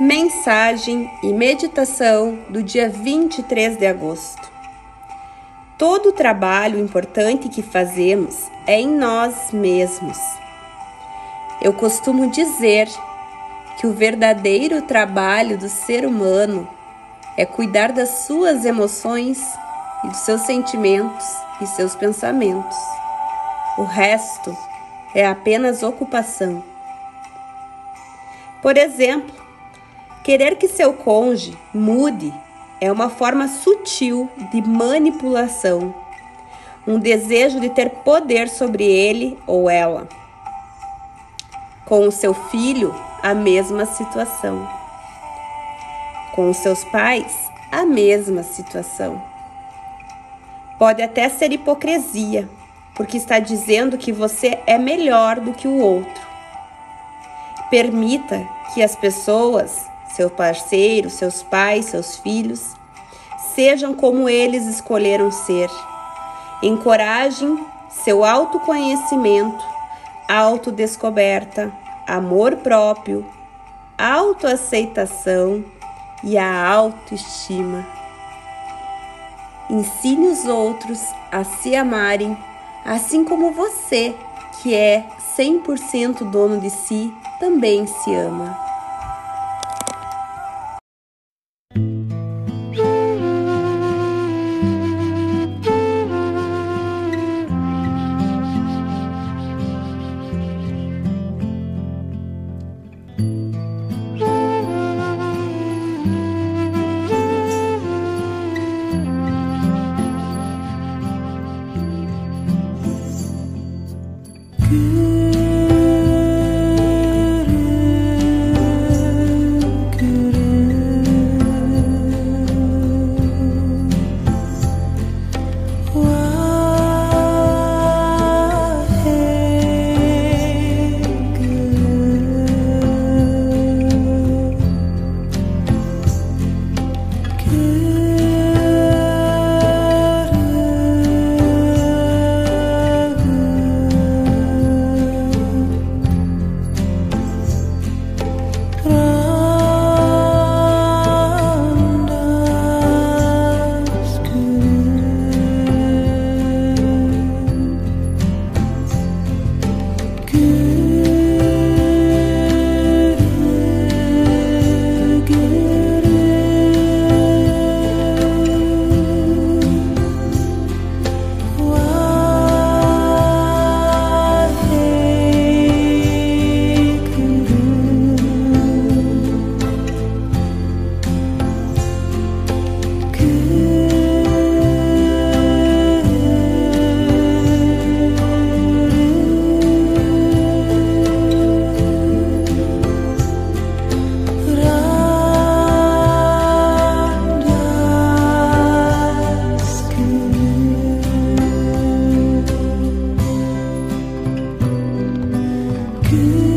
Mensagem e meditação do dia 23 de agosto. Todo o trabalho importante que fazemos é em nós mesmos. Eu costumo dizer que o verdadeiro trabalho do ser humano é cuidar das suas emoções e dos seus sentimentos e seus pensamentos. O resto é apenas ocupação. Por exemplo, Querer que seu cônjuge mude é uma forma sutil de manipulação, um desejo de ter poder sobre ele ou ela. Com o seu filho, a mesma situação. Com os seus pais, a mesma situação. Pode até ser hipocrisia, porque está dizendo que você é melhor do que o outro. Permita que as pessoas seu parceiro, seus pais, seus filhos, sejam como eles escolheram ser. Encorajem seu autoconhecimento, autodescoberta, amor próprio, autoaceitação e a autoestima. Ensine os outros a se amarem, assim como você, que é 100% dono de si, também se ama. you